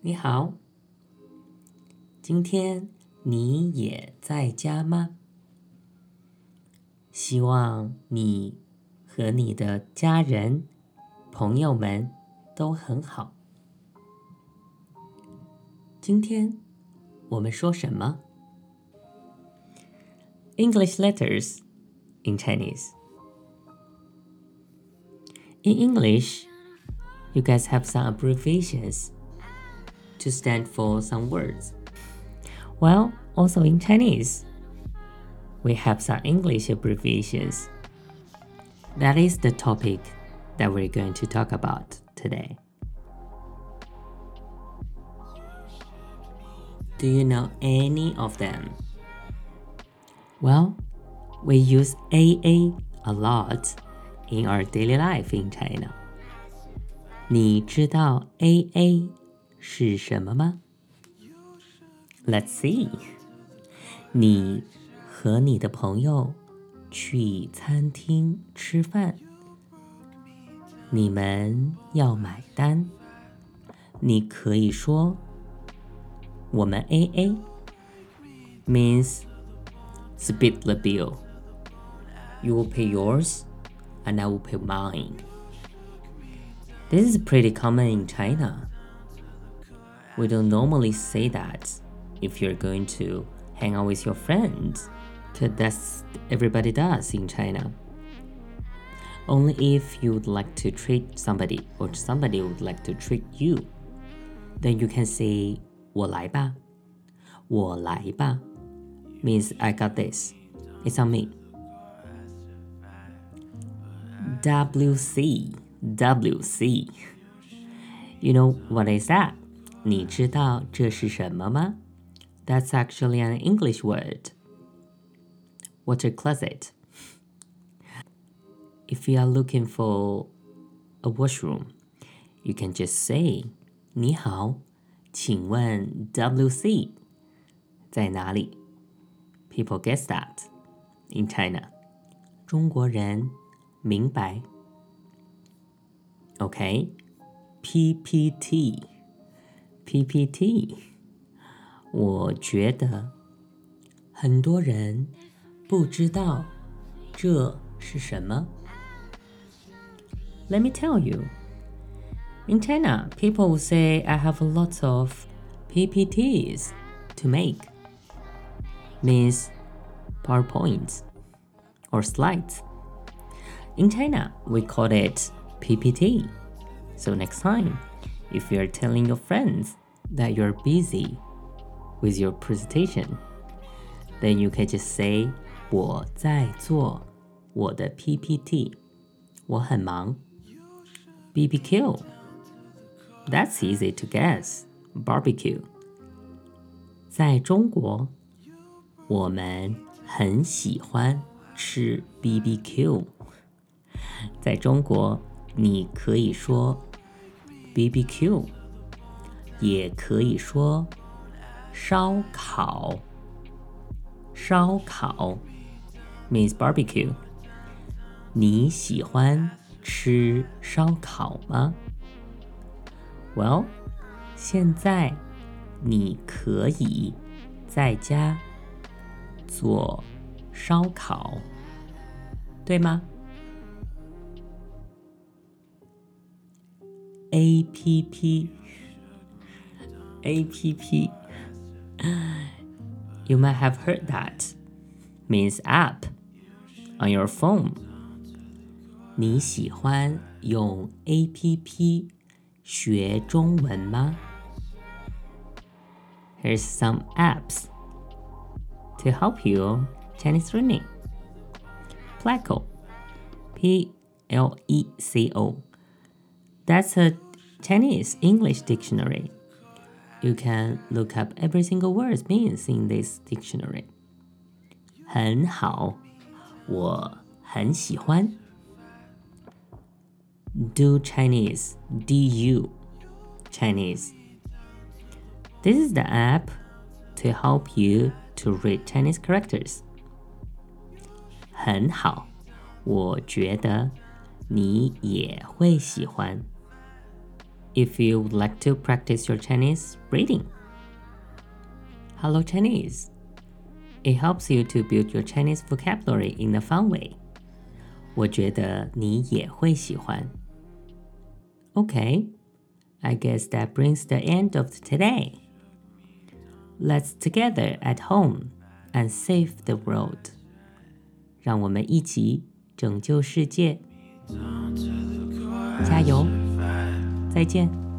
你好，今天你也在家吗？希望你和你的家人、朋友们都很好。今天我们说什么？English letters in Chinese. In English, you guys have some abbreviations to stand for some words. Well, also in Chinese, we have some English abbreviations. That is the topic that we're going to talk about today. Do you know any of them? Well, we use AA a lot in our daily life in China. 你知道 AA 是什么吗？Let's see。你和你的朋友去餐厅吃饭，你们要买单，你可以说我们 AA means split the bill. You will pay yours and I will pay mine. This is pretty common in China. We don't normally say that if you're going to hang out with your friends, because that's everybody does in China. Only if you would like to treat somebody or somebody would like to treat you, then you can say 我来吧,我来吧 means I got this. It's on me. WC WC. You know what is that? 你知道这是什么吗？That's actually an English word. Water closet? If you are looking for a washroom, you can just say 你好，请问 WC 在哪里？People guess that in China. 中国人明白。OK, okay, PPT. OK，PPT，PPT，我觉得很多人不知道这是什么。Let me tell you. In China, people will say I have a lot of PPTs to make. Means PowerPoints or slides. In China, we call it PPT. So next time, if you're telling your friends that you're busy with your presentation, then you can just say 我在做我的 PPT，我很忙。BBQ. That's easy to guess. Barbecue. 在中国，我们很喜欢吃 BBQ。在中国，你可以说 BBQ，也可以说烧烤。烧烤 means barbecue。你喜欢吃烧烤吗？Well，现在你可以在家做烧烤，对吗 ？A P P A P P You might have heard that means app on your phone. 你喜欢用 A P P 学中文吗？Here's some apps to help you Chinese learning. Pleco, P L E C O That's a Chinese English dictionary. You can look up every single word means in this dictionary. 很好，我很喜欢。Du Chinese, du Chinese. This is the app to help you to read Chinese characters. 很好，我觉得你也会喜欢。if you would like to practice your Chinese reading. Hello Chinese. It helps you to build your Chinese vocabulary in a fun way. 我觉得你也会喜欢。Okay, I guess that brings the end of today. Let's together at home and save the world. 让我们一起拯救世界。加油！ 再见。